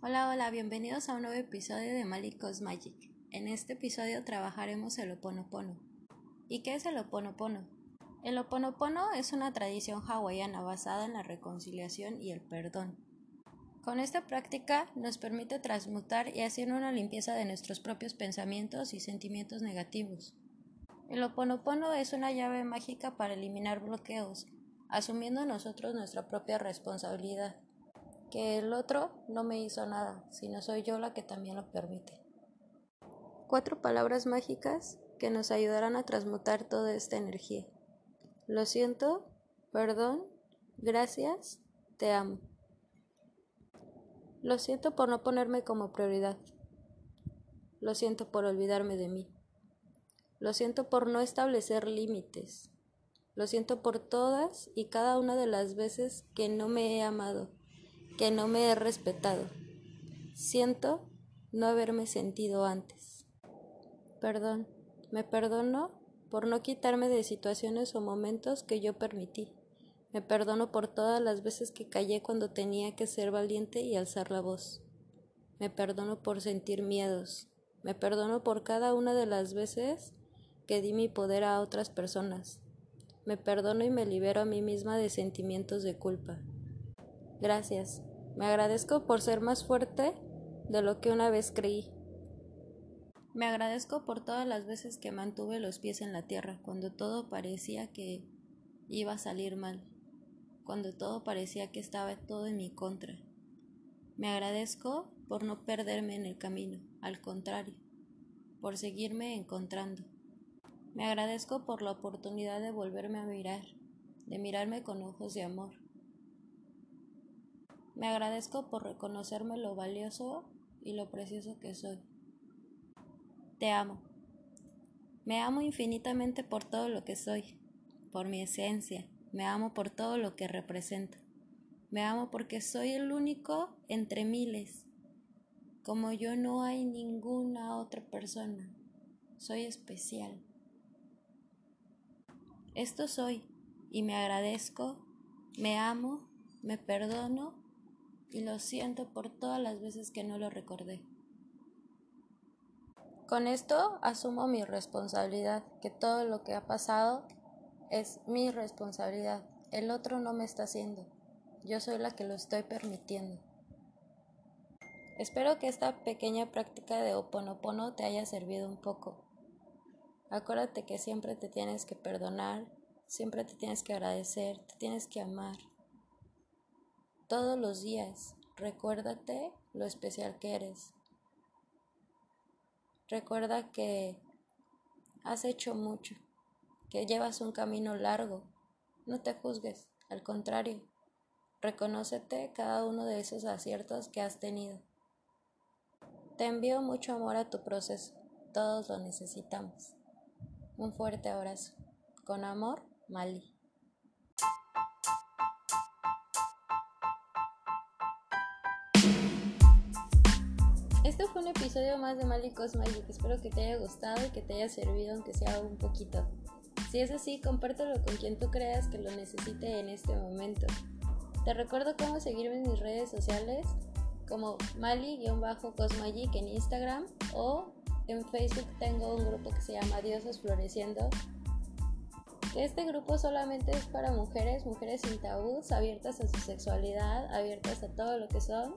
Hola, hola, bienvenidos a un nuevo episodio de Malicos Magic. En este episodio trabajaremos el Oponopono. ¿Y qué es el Oponopono? El Oponopono es una tradición hawaiana basada en la reconciliación y el perdón. Con esta práctica nos permite transmutar y hacer una limpieza de nuestros propios pensamientos y sentimientos negativos. El Oponopono es una llave mágica para eliminar bloqueos, asumiendo nosotros nuestra propia responsabilidad que el otro no me hizo nada, sino soy yo la que también lo permite. Cuatro palabras mágicas que nos ayudarán a transmutar toda esta energía. Lo siento, perdón, gracias, te amo. Lo siento por no ponerme como prioridad. Lo siento por olvidarme de mí. Lo siento por no establecer límites. Lo siento por todas y cada una de las veces que no me he amado que no me he respetado. Siento no haberme sentido antes. Perdón, me perdono por no quitarme de situaciones o momentos que yo permití. Me perdono por todas las veces que callé cuando tenía que ser valiente y alzar la voz. Me perdono por sentir miedos. Me perdono por cada una de las veces que di mi poder a otras personas. Me perdono y me libero a mí misma de sentimientos de culpa. Gracias. Me agradezco por ser más fuerte de lo que una vez creí. Me agradezco por todas las veces que mantuve los pies en la tierra, cuando todo parecía que iba a salir mal, cuando todo parecía que estaba todo en mi contra. Me agradezco por no perderme en el camino, al contrario, por seguirme encontrando. Me agradezco por la oportunidad de volverme a mirar, de mirarme con ojos de amor, me agradezco por reconocerme lo valioso y lo precioso que soy. Te amo. Me amo infinitamente por todo lo que soy, por mi esencia. Me amo por todo lo que represento. Me amo porque soy el único entre miles. Como yo no hay ninguna otra persona. Soy especial. Esto soy y me agradezco, me amo, me perdono y lo siento por todas las veces que no lo recordé. Con esto asumo mi responsabilidad, que todo lo que ha pasado es mi responsabilidad. El otro no me está haciendo. Yo soy la que lo estoy permitiendo. Espero que esta pequeña práctica de oponopono te haya servido un poco. Acuérdate que siempre te tienes que perdonar, siempre te tienes que agradecer, te tienes que amar todos los días. Recuérdate lo especial que eres. Recuerda que has hecho mucho, que llevas un camino largo. No te juzgues, al contrario, reconócete cada uno de esos aciertos que has tenido. Te envío mucho amor a tu proceso, todos lo necesitamos. Un fuerte abrazo. Con amor, Mali. Este fue un episodio más de Malicos Magic. Espero que te haya gustado y que te haya servido, aunque sea un poquito. Si es así, compártelo con quien tú creas que lo necesite en este momento. Te recuerdo cómo seguirme en mis redes sociales como Mali-Cosmagic en Instagram o en Facebook tengo un grupo que se llama Diosas Floreciendo. Este grupo solamente es para mujeres, mujeres sin tabús, abiertas a su sexualidad, abiertas a todo lo que son